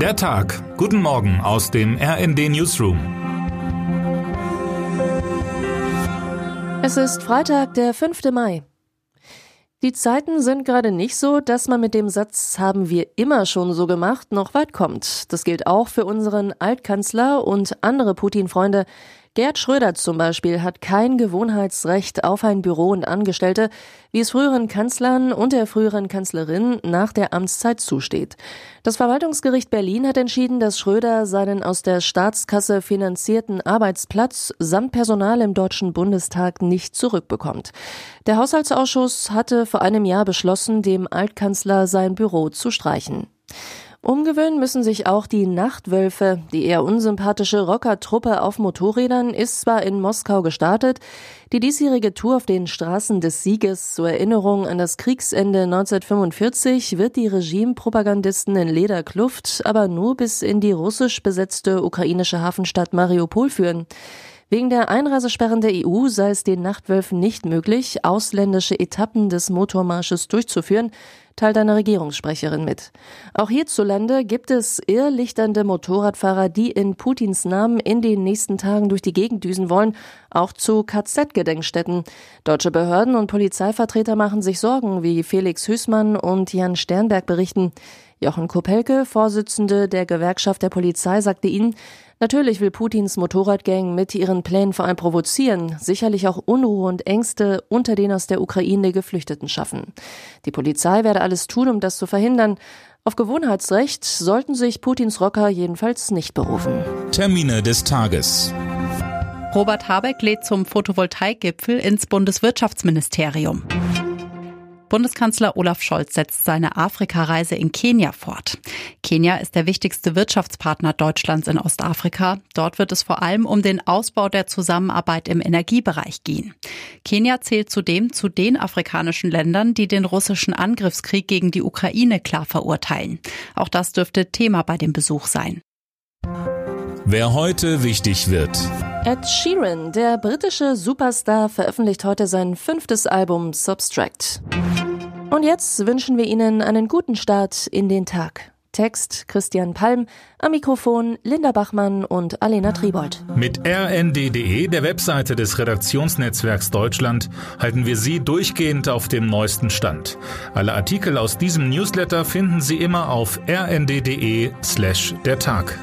Der Tag. Guten Morgen aus dem RND Newsroom. Es ist Freitag, der 5. Mai. Die Zeiten sind gerade nicht so, dass man mit dem Satz haben wir immer schon so gemacht noch weit kommt. Das gilt auch für unseren Altkanzler und andere Putin-Freunde. Gerd Schröder zum Beispiel hat kein Gewohnheitsrecht auf ein Büro und Angestellte, wie es früheren Kanzlern und der früheren Kanzlerin nach der Amtszeit zusteht. Das Verwaltungsgericht Berlin hat entschieden, dass Schröder seinen aus der Staatskasse finanzierten Arbeitsplatz samt Personal im Deutschen Bundestag nicht zurückbekommt. Der Haushaltsausschuss hatte vor einem Jahr beschlossen, dem Altkanzler sein Büro zu streichen. Umgewöhnen müssen sich auch die Nachtwölfe. Die eher unsympathische Rockertruppe auf Motorrädern ist zwar in Moskau gestartet, die diesjährige Tour auf den Straßen des Sieges zur Erinnerung an das Kriegsende 1945 wird die Regimepropagandisten in Lederkluft aber nur bis in die russisch besetzte ukrainische Hafenstadt Mariupol führen. Wegen der Einreisesperren der EU sei es den Nachtwölfen nicht möglich, ausländische Etappen des Motormarsches durchzuführen, teilt eine Regierungssprecherin mit. Auch hierzulande gibt es irrlichternde Motorradfahrer, die in Putins Namen in den nächsten Tagen durch die Gegend düsen wollen, auch zu KZ-Gedenkstätten. Deutsche Behörden und Polizeivertreter machen sich Sorgen, wie Felix Hüßmann und Jan Sternberg berichten. Jochen Kopelke, Vorsitzende der Gewerkschaft der Polizei, sagte ihnen, natürlich will Putins Motorradgang mit ihren Plänen vor allem provozieren, sicherlich auch Unruhe und Ängste unter den aus der Ukraine Geflüchteten schaffen. Die Polizei werde alles tun, um das zu verhindern. Auf Gewohnheitsrecht sollten sich Putins Rocker jedenfalls nicht berufen. Termine des Tages. Robert Habeck lädt zum Photovoltaikgipfel ins Bundeswirtschaftsministerium. Bundeskanzler Olaf Scholz setzt seine Afrikareise in Kenia fort. Kenia ist der wichtigste Wirtschaftspartner Deutschlands in Ostafrika. Dort wird es vor allem um den Ausbau der Zusammenarbeit im Energiebereich gehen. Kenia zählt zudem zu den afrikanischen Ländern, die den russischen Angriffskrieg gegen die Ukraine klar verurteilen. Auch das dürfte Thema bei dem Besuch sein. Wer heute wichtig wird. Ed Sheeran, der britische Superstar, veröffentlicht heute sein fünftes Album Substract. Und jetzt wünschen wir Ihnen einen guten Start in den Tag. Text Christian Palm, am Mikrofon Linda Bachmann und Alena Tribold. Mit rnd.de, der Webseite des Redaktionsnetzwerks Deutschland, halten wir Sie durchgehend auf dem neuesten Stand. Alle Artikel aus diesem Newsletter finden Sie immer auf rnd.de slash der Tag.